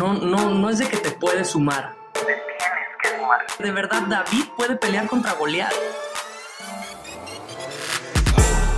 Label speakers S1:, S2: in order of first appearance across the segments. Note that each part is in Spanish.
S1: no, no, no es de que te puedes sumar.
S2: Te tienes que sumar.
S1: De verdad, David puede pelear contra Goliat.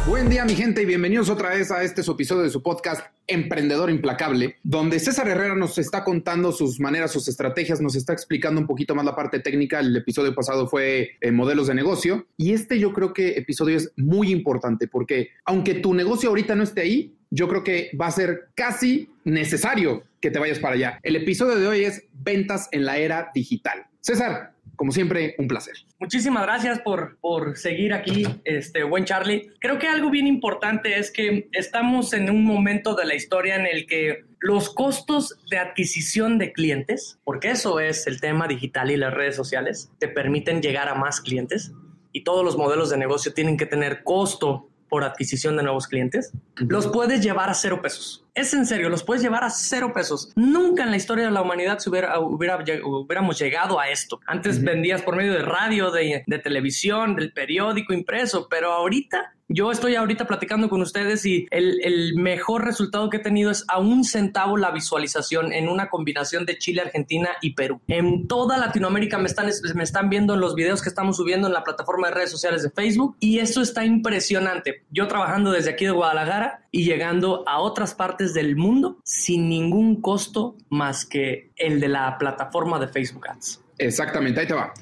S3: Buen día mi gente y bienvenidos otra vez a este episodio de su podcast Emprendedor Implacable, donde César Herrera nos está contando sus maneras, sus estrategias, nos está explicando un poquito más la parte técnica. El episodio pasado fue eh, modelos de negocio y este yo creo que episodio es muy importante porque aunque tu negocio ahorita no esté ahí, yo creo que va a ser casi necesario que te vayas para allá. El episodio de hoy es ventas en la era digital. César, como siempre, un placer.
S1: Muchísimas gracias por, por seguir aquí, este buen Charlie. Creo que algo bien importante es que estamos en un momento de la historia en el que los costos de adquisición de clientes, porque eso es el tema digital y las redes sociales, te permiten llegar a más clientes y todos los modelos de negocio tienen que tener costo por adquisición de nuevos clientes, los puedes llevar a cero pesos. Es en serio, los puedes llevar a cero pesos. Nunca en la historia de la humanidad se hubiera, hubiera, hubiéramos llegado a esto. Antes vendías por medio de radio, de, de televisión, del periódico impreso, pero ahorita yo estoy ahorita platicando con ustedes y el, el, mejor resultado que he tenido es a un centavo la visualización en una combinación de Chile, Argentina y Perú. En toda Latinoamérica me están, me están viendo en los videos que estamos subiendo en la plataforma de redes sociales de Facebook y eso está impresionante. Yo trabajando desde aquí de Guadalajara y llegando a otras partes del mundo sin ningún costo más que el de la plataforma de Facebook Ads.
S3: Exactamente, ahí te va.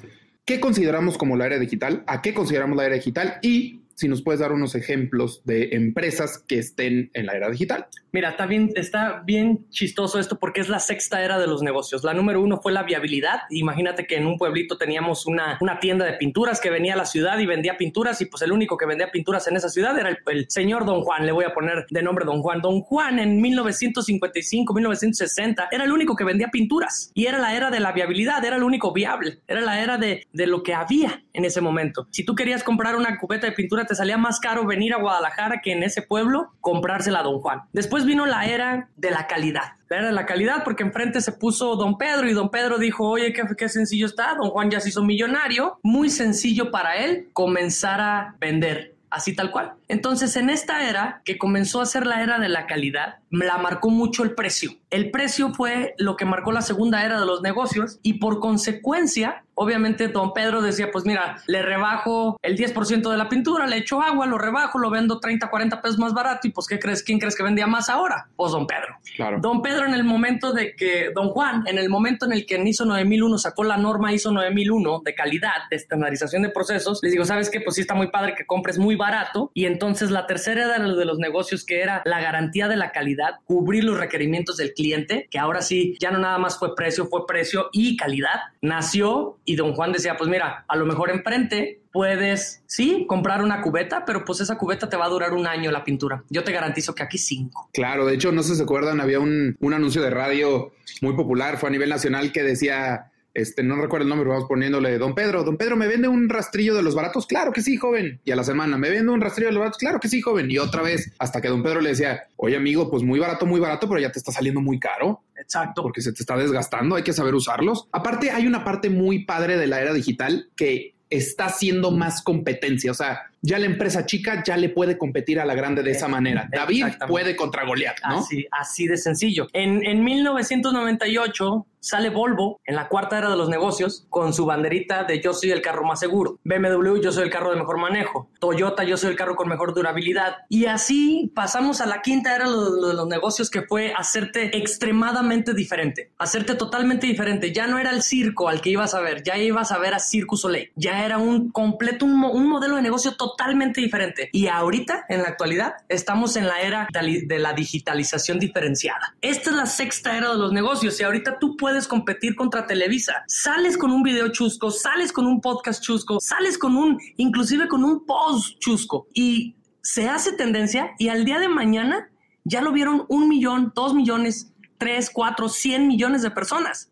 S3: ¿Qué consideramos como la era digital? ¿A qué consideramos la era digital? Y si nos puedes dar unos ejemplos de empresas que estén en la era digital.
S1: Mira, está bien, está bien chistoso esto porque es la sexta era de los negocios. La número uno fue la viabilidad. Imagínate que en un pueblito teníamos una, una tienda de pinturas que venía a la ciudad y vendía pinturas y pues el único que vendía pinturas en esa ciudad era el, el señor Don Juan. Le voy a poner de nombre Don Juan. Don Juan en 1955, 1960 era el único que vendía pinturas y era la era de la viabilidad, era el único viable, era la era de, de lo que había en ese momento. Si tú querías comprar una cubeta de pintura, te salía más caro venir a Guadalajara que en ese pueblo comprársela a Don Juan. Después vino la era de la calidad. La era de la calidad porque enfrente se puso Don Pedro y Don Pedro dijo, oye, qué, qué sencillo está. Don Juan ya se hizo millonario. Muy sencillo para él comenzar a vender así tal cual. Entonces, en esta era, que comenzó a ser la era de la calidad, la marcó mucho el precio. El precio fue lo que marcó la segunda era de los negocios y por consecuencia, obviamente don Pedro decía, pues mira, le rebajo el 10% de la pintura, le echo agua, lo rebajo, lo vendo 30, 40 pesos más barato y pues ¿qué crees? ¿Quién crees que vendía más ahora? Pues don Pedro.
S3: Claro.
S1: Don Pedro en el momento de que, don Juan, en el momento en el que en ISO 9001 sacó la norma ISO 9001 de calidad, de estandarización de procesos, les digo, ¿sabes qué? Pues sí está muy padre que compres muy barato y entonces la tercera era de los negocios que era la garantía de la calidad cubrir los requerimientos del cliente, que ahora sí, ya no nada más fue precio, fue precio y calidad. Nació y don Juan decía, pues mira, a lo mejor enfrente puedes, sí, comprar una cubeta, pero pues esa cubeta te va a durar un año la pintura. Yo te garantizo que aquí cinco.
S3: Claro, de hecho, no sé si se acuerdan, había un, un anuncio de radio muy popular, fue a nivel nacional, que decía este, no recuerdo el nombre, vamos poniéndole Don Pedro. Don Pedro, ¿me vende un rastrillo de los baratos? Claro que sí, joven. Y a la semana, ¿me vende un rastrillo de los baratos? Claro que sí, joven. Y otra vez, hasta que Don Pedro le decía, oye amigo, pues muy barato, muy barato, pero ya te está saliendo muy caro.
S1: Exacto.
S3: Porque se te está desgastando, hay que saber usarlos. Aparte, hay una parte muy padre de la era digital que está haciendo más competencia. O sea, ya la empresa chica ya le puede competir a la grande de esa manera. David puede contra Goliat, ¿no?
S1: Así, así de sencillo. En, en 1998 sale Volvo en la cuarta era de los negocios con su banderita de yo soy el carro más seguro. BMW, yo soy el carro de mejor manejo. Toyota, yo soy el carro con mejor durabilidad. Y así pasamos a la quinta era de los, los negocios que fue hacerte extremadamente diferente. Hacerte totalmente diferente. Ya no era el circo al que ibas a ver, ya ibas a ver a Circus Soleil. Ya era un completo, un, un modelo de negocio totalmente diferente. Y ahorita, en la actualidad, estamos en la era de la digitalización diferenciada. Esta es la sexta era de los negocios y ahorita tú puedes competir contra Televisa. Sales con un video chusco, sales con un podcast chusco, sales con un, inclusive con un post chusco y se hace tendencia y al día de mañana ya lo vieron un millón, dos millones, tres, cuatro, cien millones de personas.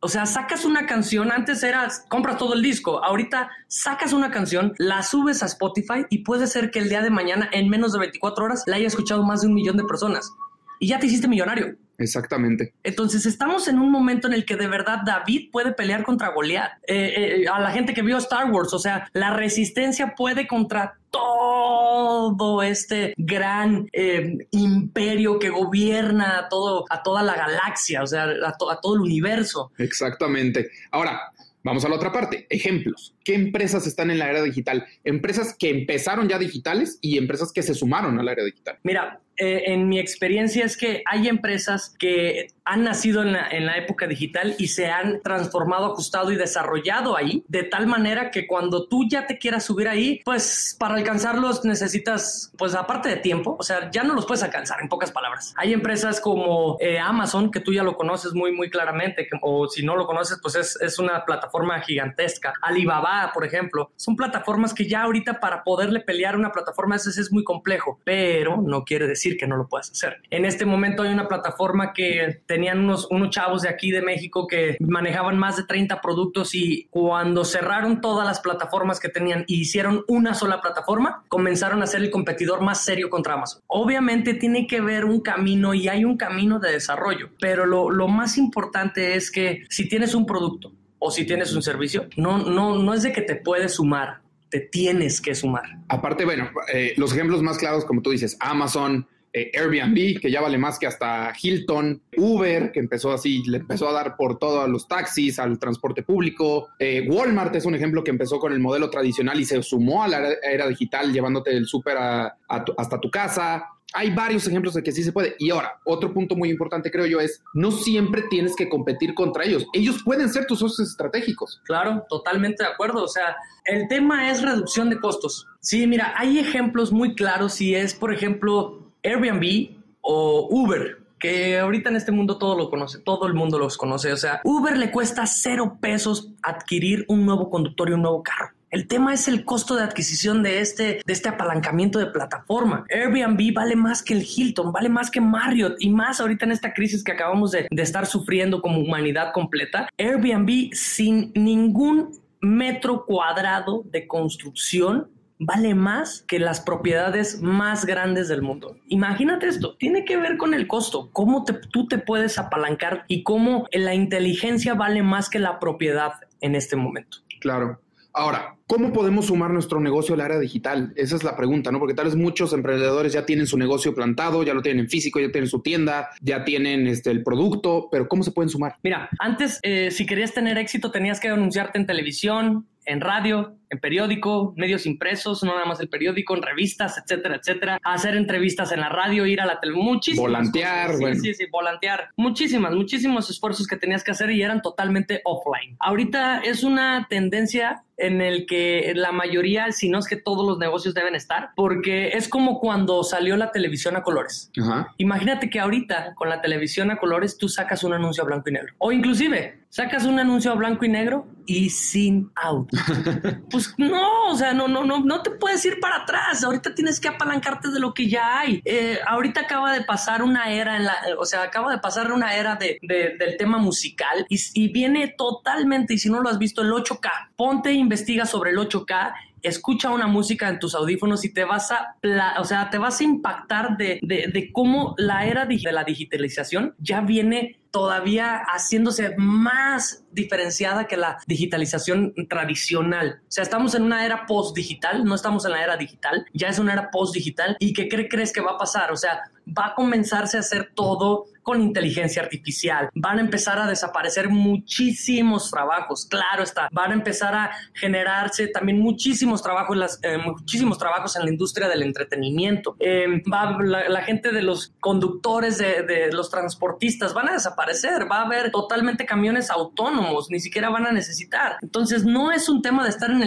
S1: O sea, sacas una canción, antes eras, compras todo el disco, ahorita sacas una canción, la subes a Spotify y puede ser que el día de mañana, en menos de 24 horas, la haya escuchado más de un millón de personas. Y ya te hiciste millonario.
S3: Exactamente.
S1: Entonces estamos en un momento en el que de verdad David puede pelear contra Goliat. Eh, eh, a la gente que vio Star Wars, o sea, la resistencia puede contra todo este gran eh, imperio que gobierna a, todo, a toda la galaxia, o sea, a, a todo el universo.
S3: Exactamente. Ahora, Vamos a la otra parte, ejemplos. ¿Qué empresas están en la era digital? Empresas que empezaron ya digitales y empresas que se sumaron a la era digital.
S1: Mira, eh, en mi experiencia es que hay empresas que han nacido en la, época digital y se han transformado, ajustado y desarrollado ahí, de tal manera que cuando tú ya te quieras subir ahí, pues para alcanzarlos necesitas, pues aparte de tiempo, o sea, ya no los puedes alcanzar, en pocas palabras. Hay empresas como eh, Amazon, que tú ya lo conoces muy, muy claramente, o si no lo conoces, pues es, es una plataforma gigantesca. Alibaba, por ejemplo, son plataformas que ya ahorita para poderle pelear una plataforma esa es muy complejo, pero no quiere decir que no lo puedas hacer. En este momento hay una plataforma que tenían unos, unos chavos de aquí de México que manejaban más de 30 productos y cuando cerraron todas las plataformas que tenían y hicieron una sola plataforma, comenzaron a ser el competidor más serio contra Amazon. Obviamente tiene que ver un camino y hay un camino de desarrollo, pero lo, lo más importante es que si tienes un producto o si tienes un servicio, no, no, no es de que te puedes sumar, te tienes que sumar.
S3: Aparte, bueno, eh, los ejemplos más claros, como tú dices, Amazon, eh, Airbnb, que ya vale más que hasta Hilton, Uber, que empezó así, le empezó a dar por todo a los taxis, al transporte público. Eh, Walmart es un ejemplo que empezó con el modelo tradicional y se sumó a la era digital, llevándote el súper hasta tu casa hay varios ejemplos de que sí se puede. Y ahora, otro punto muy importante creo yo es, no siempre tienes que competir contra ellos. Ellos pueden ser tus socios estratégicos.
S1: Claro, totalmente de acuerdo. O sea, el tema es reducción de costos. Sí, mira, hay ejemplos muy claros si es, por ejemplo, Airbnb o Uber, que ahorita en este mundo todo lo conoce, todo el mundo los conoce. O sea, Uber le cuesta cero pesos adquirir un nuevo conductor y un nuevo carro. El tema es el costo de adquisición de este, de este apalancamiento de plataforma. Airbnb vale más que el Hilton, vale más que Marriott y más ahorita en esta crisis que acabamos de, de estar sufriendo como humanidad completa. Airbnb sin ningún metro cuadrado de construcción vale más que las propiedades más grandes del mundo. Imagínate esto, tiene que ver con el costo, cómo tú te puedes apalancar y cómo la inteligencia vale más que la propiedad en este momento.
S3: Claro. Ahora, ¿cómo podemos sumar nuestro negocio al área digital? Esa es la pregunta, ¿no? Porque tal vez muchos emprendedores ya tienen su negocio plantado, ya lo tienen en físico, ya tienen su tienda, ya tienen este, el producto, pero ¿cómo se pueden sumar?
S1: Mira, antes, eh, si querías tener éxito, tenías que anunciarte en televisión, en radio, en periódico, medios impresos, no nada más el periódico, en revistas, etcétera, etcétera, hacer entrevistas en la radio, ir a la tele, muchísimas.
S3: Volantear,
S1: sí, sí, sí, volantear. Muchísimas, muchísimos esfuerzos que tenías que hacer y eran totalmente offline. Ahorita es una tendencia en el que la mayoría, si no es que todos los negocios deben estar, porque es como cuando salió la televisión a colores. Imagínate que ahorita con la televisión a colores tú sacas un anuncio a blanco y negro. O inclusive sacas un anuncio a blanco y negro y sin auto. pues no, o sea, no, no, no, no te puedes ir para atrás. Ahorita tienes que apalancarte de lo que ya hay. Eh, ahorita acaba de pasar una era en la, o sea, acaba de pasar una era de, del tema musical y, y viene totalmente, y si no lo has visto, el 8K. Ponte e investiga sobre el 8K escucha una música en tus audífonos y te vas a, o sea, te vas a impactar de, de, cómo la era de la digitalización ya viene todavía haciéndose más diferenciada que la digitalización tradicional. O sea, estamos en una era post-digital, no estamos en la era digital, ya es una era post-digital. ¿Y qué crees que va a pasar? O sea, va a comenzarse a hacer todo con inteligencia artificial. Van a empezar a desaparecer muchísimos trabajos, claro está. Van a empezar a generarse también muchísimos trabajos, eh, muchísimos trabajos en la industria del entretenimiento. Eh, va, la, gente de los conductores, de, los transportistas, van a desaparecer. Va a haber totalmente camiones autónomos, ni siquiera van a necesitar. Entonces, no es un tema de estar en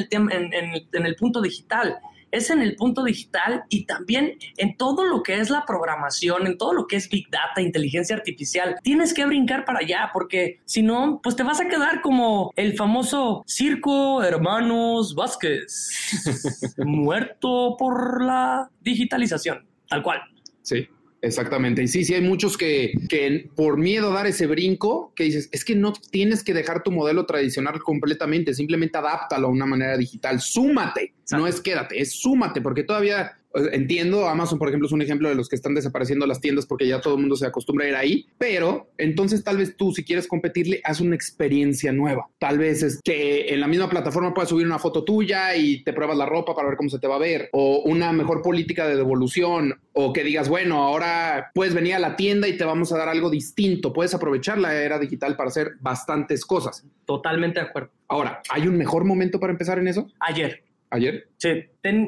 S1: el punto digital es en el punto digital y también en todo lo que es la programación, en todo lo que es Big Data, inteligencia artificial. Tienes que brincar para allá porque si no, pues te vas a quedar como el famoso Circo Hermanos Vázquez, muerto por la digitalización, tal cual.
S3: Sí. Exactamente. Y sí, sí, hay muchos que, que por miedo a dar ese brinco, que dices, es que no tienes que dejar tu modelo tradicional completamente, simplemente adáptalo a una manera digital, súmate, no es quédate, es súmate, porque todavía Entiendo, Amazon, por ejemplo, es un ejemplo de los que están desapareciendo las tiendas porque ya todo el mundo se acostumbra a ir ahí, pero entonces tal vez tú, si quieres competirle, haz una experiencia nueva. Tal vez es que en la misma plataforma puedas subir una foto tuya y te pruebas la ropa para ver cómo se te va a ver, o una mejor política de devolución, o que digas, bueno, ahora puedes venir a la tienda y te vamos a dar algo distinto. Puedes aprovechar la era digital para hacer bastantes cosas.
S1: Totalmente de acuerdo.
S3: Ahora, ¿hay un mejor momento para empezar en eso?
S1: Ayer.
S3: ¿Ayer?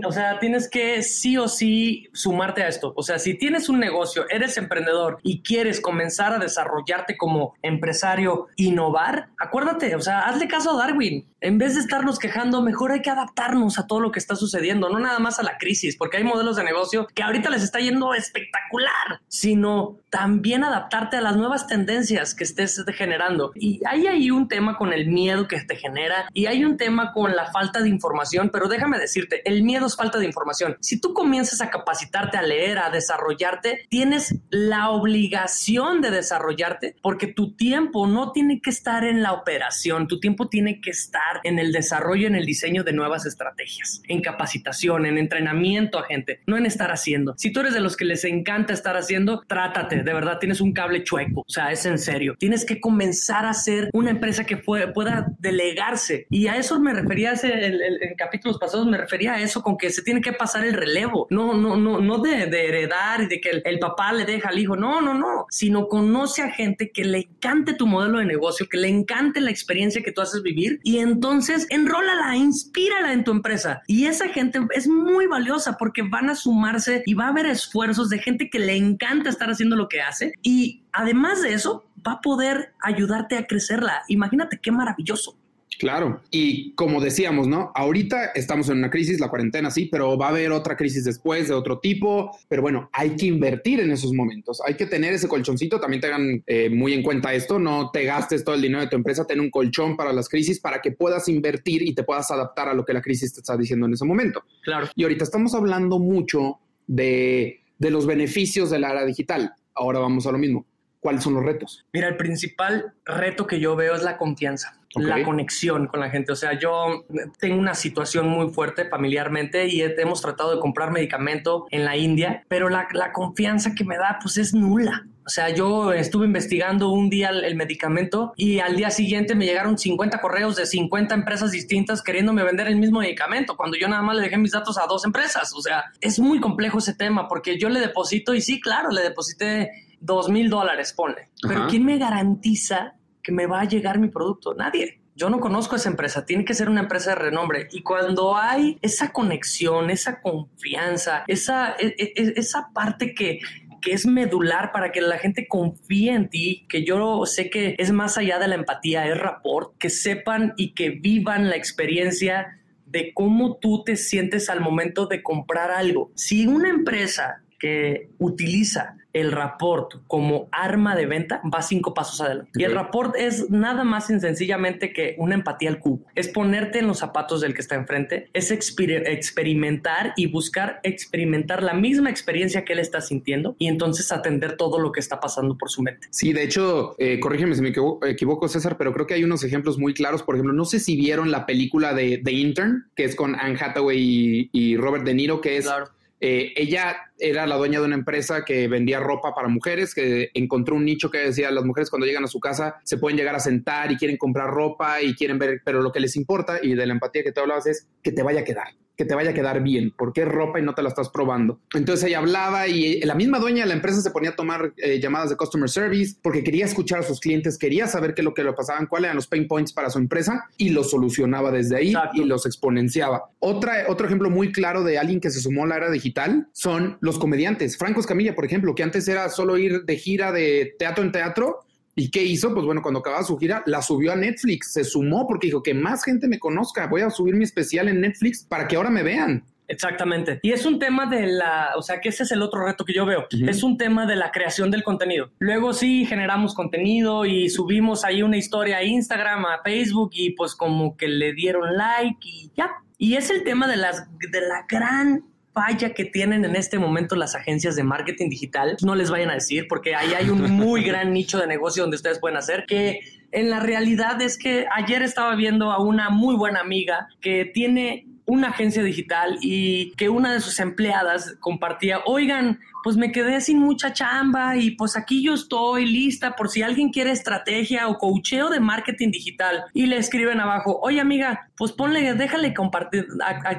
S1: O sea, tienes que sí o sí sumarte a esto. O sea, si tienes un negocio, eres emprendedor y quieres comenzar a desarrollarte como empresario, innovar, acuérdate, o sea, hazle caso a Darwin. En vez de estarnos quejando, mejor hay que adaptarnos a todo lo que está sucediendo, no nada más a la crisis, porque hay modelos de negocio que ahorita les está yendo espectacular, sino también adaptarte a las nuevas tendencias que estés generando. Y hay ahí un tema con el miedo que te genera y hay un tema con la falta de información, pero déjame decirte, el miedo es falta de información. Si tú comienzas a capacitarte, a leer, a desarrollarte, tienes la obligación de desarrollarte porque tu tiempo no tiene que estar en la operación, tu tiempo tiene que estar en el desarrollo, en el diseño de nuevas estrategias, en capacitación, en entrenamiento a gente, no en estar haciendo. Si tú eres de los que les encanta estar haciendo, trátate, de verdad tienes un cable chueco, o sea, es en serio. Tienes que comenzar a ser una empresa que pueda delegarse y a eso me refería en capítulos pasados, me refería a eso con que se tiene que pasar el relevo. No, no, no, no de, heredar y de que el, papá le deja al hijo. No, no, no. Sino conoce a gente que le encante tu modelo de negocio, que le encante la experiencia que tú haces vivir y entonces enrólala, inspírala en tu empresa. Y esa gente es muy valiosa porque van a sumarse y va a haber esfuerzos de gente que le encanta estar haciendo lo que hace y además de eso va a poder ayudarte a crecerla. Imagínate qué maravilloso.
S3: Claro, y como decíamos, ¿no? Ahorita estamos en una crisis, la cuarentena sí, pero va a haber otra crisis después de otro tipo, pero bueno, hay que invertir en esos momentos, hay que tener ese colchoncito, también tengan eh, muy en cuenta esto, no te gastes todo el dinero de tu empresa, ten un colchón para las crisis para que puedas invertir y te puedas adaptar a lo que la crisis te está diciendo en ese momento.
S1: Claro.
S3: Y ahorita estamos hablando mucho de, de los beneficios de la era digital, ahora vamos a lo mismo. ¿Cuáles son los retos?
S1: Mira, el principal reto que yo veo es la confianza la conexión con la gente. O sea, yo tengo una situación muy fuerte familiarmente y hemos tratado de comprar medicamento en la India, pero la, la confianza que me da pues es nula. O sea, yo estuve investigando un día el, medicamento y al día siguiente me llegaron 50 correos de 50 empresas distintas queriéndome vender el mismo medicamento cuando yo nada más le dejé mis datos a dos empresas. O sea, es muy complejo ese tema porque yo le deposito y sí, claro, le deposité dos mil dólares, pone. Pero ¿quién me garantiza que me va a llegar mi producto? Nadie. Yo no conozco esa empresa, tiene que ser una empresa de renombre. Y cuando hay esa conexión, esa confianza, esa, e, e, e, esa parte que, que es medular para que la gente confíe en ti, que yo sé que es más allá de la empatía, es rapport, que sepan y que vivan la experiencia de cómo tú te sientes al momento de comprar algo. Si una empresa que utiliza el rapport como arma de venta va cinco pasos adelante. Y el rapport es nada más y sencillamente que una empatía al cubo. Es ponerte en los zapatos del que está enfrente, es experimentar y buscar experimentar la misma experiencia que él está sintiendo y entonces atender todo lo que está pasando por su mente.
S3: Sí, de hecho, eh, corrígeme si me equivoco, César, pero creo que hay unos ejemplos muy claros. Por ejemplo, no sé si vieron la película de The Intern, que es con Anne Hathaway y, Robert De Niro, que es... Eh, ella era la dueña de una empresa que vendía ropa para mujeres, que encontró un nicho que decía, las mujeres cuando llegan a su casa se pueden llegar a sentar y quieren comprar ropa y quieren ver, pero lo que les importa y de la empatía que te hablabas es que te vaya a quedar que te vaya a quedar bien, porque es ropa y no te la estás probando. Entonces ella hablaba y la misma dueña de la empresa se ponía a tomar eh, llamadas de customer service porque quería escuchar a sus clientes, quería saber qué es lo que le pasaban, cuáles eran los pain points para su empresa y los solucionaba desde ahí y los exponenciaba. Otra, otro ejemplo muy claro de alguien que se sumó a la era digital son los comediantes. Franco Escamilla, por ejemplo, que antes era solo ir de gira de teatro en teatro ¿Y qué hizo? Pues bueno, cuando acababa su gira, la subió a Netflix, se sumó porque dijo que más gente me conozca, voy a subir mi especial en Netflix para que ahora me vean.
S1: Exactamente. Y es un tema de la, o sea, que ese es el otro reto que yo veo. Es un tema de la creación del contenido. Luego sí generamos contenido y subimos ahí una historia a Instagram, a Facebook y pues como que le dieron like y ya. Y es el tema de, las, de la gran falla que tienen en este momento las agencias de marketing digital, no les vayan a decir, porque ahí hay un muy gran nicho de negocio donde ustedes pueden hacer que en la realidad es que ayer estaba viendo a una muy buena amiga que tiene una agencia digital y que una de sus empleadas compartía, oigan, pues me quedé sin mucha chamba y pues aquí yo estoy lista por si alguien quiere estrategia o coacheo de marketing digital. Y le escriben abajo, oye amiga, pues ponle, déjale compartir,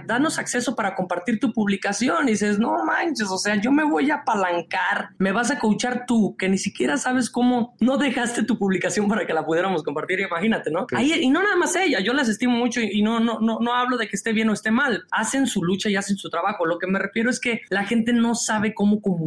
S1: danos acceso para compartir tu publicación. Y dices, no manches, o sea, yo me voy a apalancar, me vas a coachar tú, que ni siquiera sabes cómo no dejaste tu publicación para que la pudiéramos compartir, imagínate, ¿no? Ahí, y no nada más ella, yo las estimo mucho y no, no, no, no hablo de que esté bien o esté mal, hacen su lucha y hacen su trabajo, lo que me refiero es que la gente no sabe cómo comunicar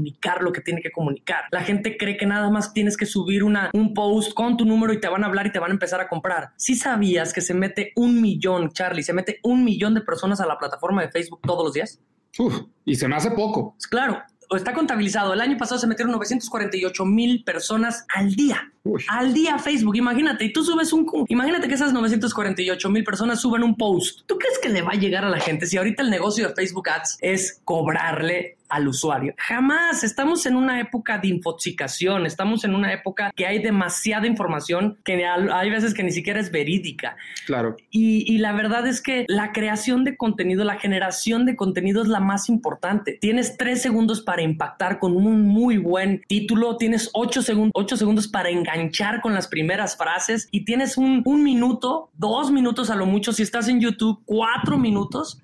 S1: lo que tiene que comunicar, la gente cree que nada más tienes que subir una, un post con tu número y te van a hablar y te van a empezar a comprar. Si sabías que se mete un millón, Charlie, se mete un millón de personas a la plataforma de Facebook todos los días?
S3: Uf, y se me hace poco.
S1: Claro, está contabilizado. El año pasado se metieron 948 mil personas al día. Al día Facebook, imagínate, y tú subes un... Imagínate que esas 948 mil personas suben un post. ¿Tú crees que le va a llegar a la gente si ahorita el negocio de Facebook Ads es cobrarle al usuario. Jamás. Estamos en una época de infoxicación, estamos en una época que hay demasiada información que hay veces que ni siquiera es verídica.
S3: Claro.
S1: Y, y, la verdad es que la creación de contenido, la generación de contenido es la más importante. Tienes tres segundos para impactar con un muy buen título, tienes ocho, segundos, ocho segundos para enganchar con las primeras frases y tienes un, un minuto, dos minutos a lo mucho, si estás en YouTube, cuatro minutos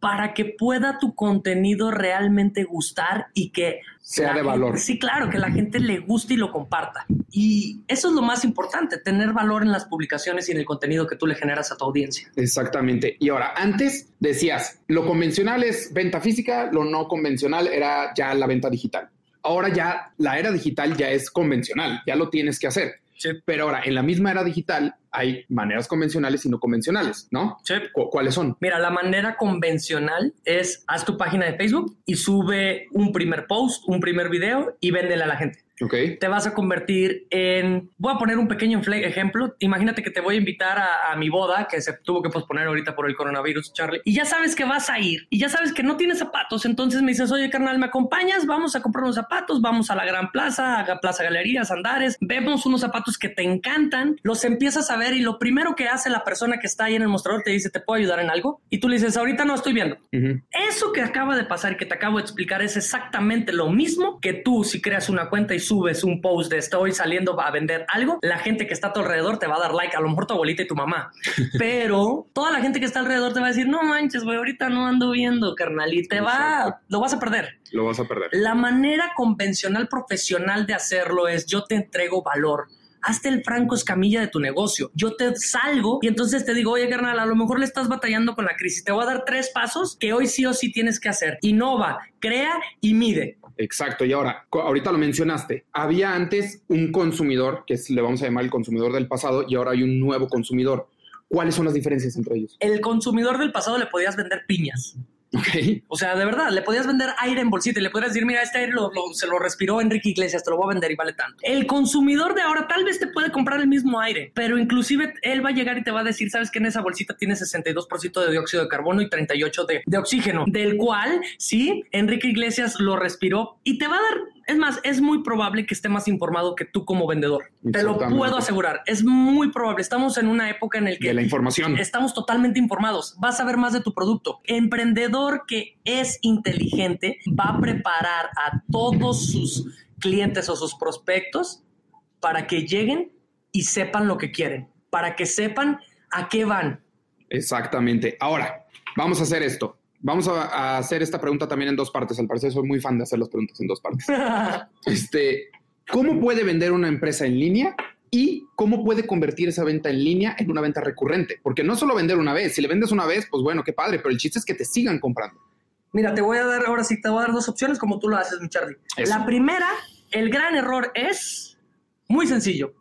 S1: para que pueda tu contenido realmente gustar y que
S3: sea de valor.
S1: sí, claro, que la gente le guste y lo comparta. Y eso es lo más importante, tener valor en las publicaciones y en el contenido que tú le generas a tu audiencia.
S3: Exactamente. Y ahora, antes decías, lo convencional es venta física, lo no convencional era ya la venta digital. Ahora ya la era digital ya es convencional, ya lo tienes que hacer. Pero ahora, en la misma era digital, hay maneras convencionales y no convencionales, ¿no?
S1: Sí.
S3: ¿Cuáles son?
S1: Mira, la manera convencional es haz tu página de Facebook y sube un primer post, un primer video y véndele a la gente.
S3: Okay.
S1: Te vas a convertir en. Voy a poner un pequeño ejemplo. Imagínate que te voy a invitar a, mi boda, que se tuvo que posponer ahorita por el coronavirus, Charlie. Y ya sabes que vas a ir. Y ya sabes que no tienes zapatos. Entonces me dices, oye, carnal, ¿me acompañas? Vamos a comprar unos zapatos. Vamos a la gran plaza, a Plaza Galerías, Andares. Vemos unos zapatos que te encantan. Los empiezas a ver. Y lo primero que hace la persona que está ahí en el mostrador te dice, ¿te puedo ayudar en algo? Y tú le dices, ahorita no estoy viendo. Eso que acaba de pasar y que te acabo de explicar es exactamente lo mismo que tú si creas una cuenta y subes un post de estoy saliendo a vender algo, la gente que está a tu alrededor te va a dar like, a lo mejor tu abuelita y tu mamá, pero toda la gente que está alrededor te va a decir, no manches, güey, ahorita no ando viendo, carnal, y te va, lo vas a perder.
S3: Lo vas a perder.
S1: La manera convencional profesional de hacerlo es yo te entrego valor hazte el franco escamilla de tu negocio. Yo te salgo y entonces te digo, oye, carnal, a lo mejor le estás batallando con la crisis. Te voy a dar tres pasos que hoy sí o sí tienes que hacer. Innova, crea y mide.
S3: Exacto. Y ahora, ahorita lo mencionaste. Había antes un consumidor, que le vamos a llamar el consumidor del pasado, y ahora hay un nuevo consumidor. ¿Cuáles son las diferencias entre ellos?
S1: El consumidor del pasado le podías vender piñas.
S3: Okay.
S1: O sea, de verdad, le podías vender aire en bolsita y le podrías decir, mira, este aire se lo respiró Enrique Iglesias, te lo voy a vender y vale tanto. El consumidor de ahora tal vez te puede comprar el mismo aire, pero inclusive él va a llegar y te va a decir, sabes que en esa bolsita tiene 62% de dióxido de carbono y 38% de, de oxígeno, del cual, sí, Enrique Iglesias lo respiró y te va a dar es más, es muy probable que esté más informado que tú como vendedor. Te lo puedo asegurar. Es muy probable. Estamos en una época en la que...
S3: De la información.
S1: Estamos totalmente informados. Vas a ver más de tu producto. Emprendedor que es inteligente va a preparar a todos sus clientes o sus prospectos para que lleguen y sepan lo que quieren. Para que sepan a qué van.
S3: Exactamente. Ahora, vamos a hacer esto. Vamos a, hacer esta pregunta también en dos partes. Al parecer soy muy fan de hacer las preguntas en dos partes. este, ¿Cómo puede vender una empresa en línea y cómo puede convertir esa venta en línea en una venta recurrente? Porque no solo vender una vez. Si le vendes una vez, pues bueno, qué padre, pero el chiste es que te sigan comprando.
S1: Mira, te voy a dar ahora sí, te voy a dar dos opciones como tú lo haces, mi Charlie. La primera, el gran error es muy sencillo.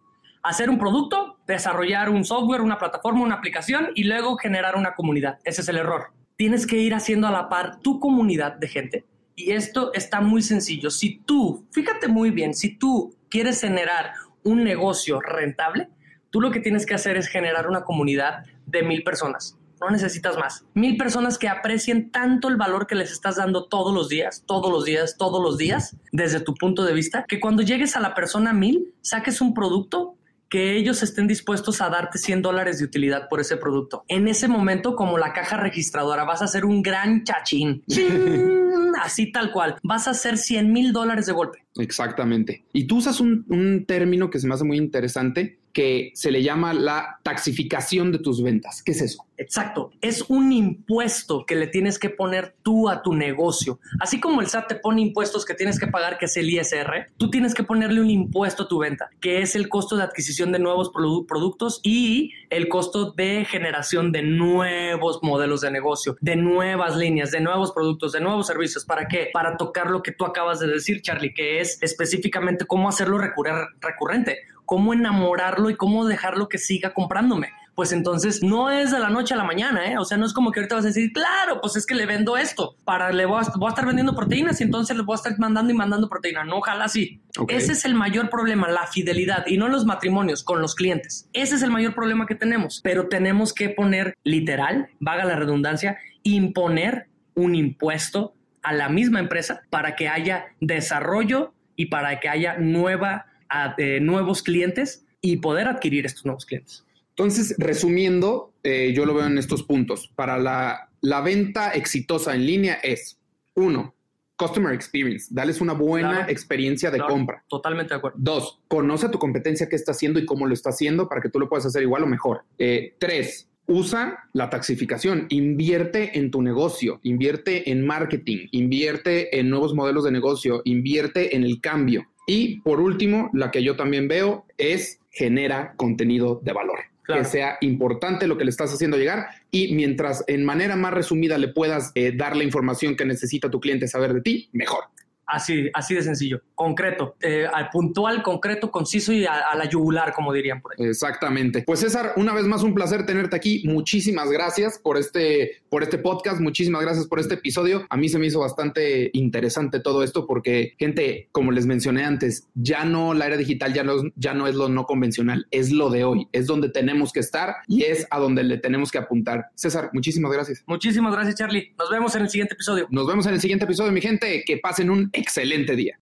S1: Hacer un producto, desarrollar un software, una plataforma, una aplicación y luego generar una comunidad. Ese es el error tienes que ir haciendo a la par tu comunidad de gente. Y esto está muy sencillo. Si tú, fíjate muy bien, si tú quieres generar un negocio rentable, tú lo que tienes que hacer es generar una comunidad de mil personas. No necesitas más. Mil personas que aprecien tanto el valor que les estás dando todos los días, todos los días, todos los días, desde tu punto de vista, que cuando llegues a la persona mil, saques un producto que ellos estén dispuestos a darte 100 dólares de utilidad por ese producto. En ese momento, como la caja registradora, vas a hacer un gran chachín. Así tal cual. Vas a hacer 100 mil dólares de golpe.
S3: Exactamente. Y tú usas un, un término que se me hace muy interesante que se le llama la taxificación de tus ventas. ¿Qué es eso?
S1: Exacto, es un impuesto que le tienes que poner tú a tu negocio. Así como el SAT te pone impuestos que tienes que pagar, que es el ISR, tú tienes que ponerle un impuesto a tu venta, que es el costo de adquisición de nuevos productos y el costo de generación de nuevos modelos de negocio, de nuevas líneas, de nuevos productos, de nuevos servicios. ¿Para qué? Para tocar lo que tú acabas de decir, Charlie, que es específicamente cómo hacerlo recurrente cómo enamorarlo y cómo dejarlo que siga comprándome. Pues entonces no es de la noche a la mañana, ¿eh? O sea, no es como que ahorita vas a decir, claro, pues es que le vendo esto, para le voy a, estar vendiendo proteínas y entonces le voy a estar mandando y mandando proteína. No, ojalá sí. Ese es el mayor problema, la fidelidad y no los matrimonios con los clientes. Ese es el mayor problema que tenemos, pero tenemos que poner literal, vaga la redundancia, imponer un impuesto a la misma empresa para que haya desarrollo y para que haya nueva a eh, nuevos clientes y poder adquirir estos nuevos clientes.
S3: Entonces, resumiendo, eh, yo lo veo en estos puntos. Para la, la, venta exitosa en línea es, uno, customer experience, dales una buena experiencia de compra.
S1: Totalmente de acuerdo.
S3: Dos, conoce a tu competencia qué está haciendo y cómo lo está haciendo para que tú lo puedas hacer igual o mejor. Eh, tres, usa la taxificación, invierte en tu negocio, invierte en marketing, invierte en nuevos modelos de negocio, invierte en el cambio. Y por último, la que yo también veo es genera contenido de valor. Que sea importante lo que le estás haciendo llegar y mientras en manera más resumida le puedas eh, dar la información que necesita tu cliente saber de ti, mejor.
S1: Así, así de sencillo, concreto, eh, al puntual, concreto, conciso y a, la yugular, como dirían por ahí.
S3: Exactamente. Pues César, una vez más un placer tenerte aquí. Muchísimas gracias por este, por este podcast, muchísimas gracias por este episodio. A mí se me hizo bastante interesante todo esto porque, gente, como les mencioné antes, ya no la era digital, ya no, ya no es lo no convencional, es lo de hoy, es donde tenemos que estar y es a donde le tenemos que apuntar. César, muchísimas gracias.
S1: Muchísimas gracias, Charlie. Nos vemos en el siguiente episodio.
S3: Nos vemos en el siguiente episodio, mi gente. Que pasen un excelente día.